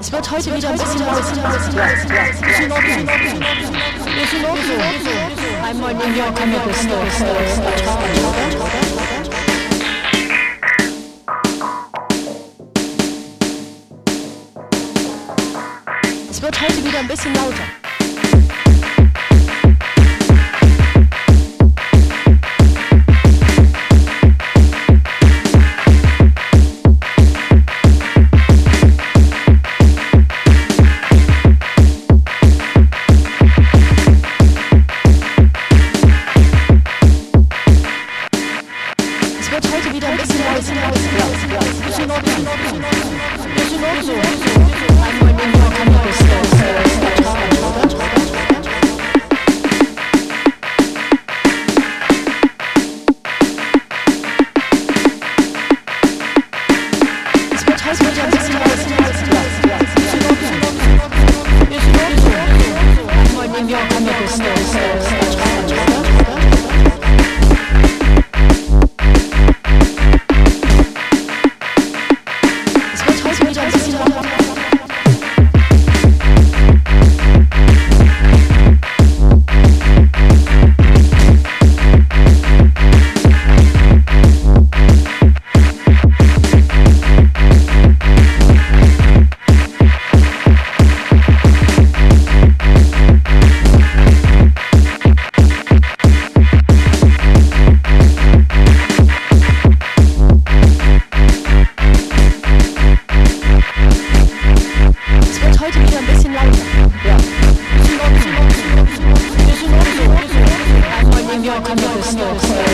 Es wird heute wieder ein bisschen laut. Ist in Ordnung. Ist in Ordnung. Einmal in Your Comic Store. Es wird heute wieder ein bisschen lauter. Welcome to the snow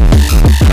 Thank you.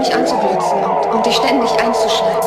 Mich anzublitzen und, und dich ständig einzuschreiben.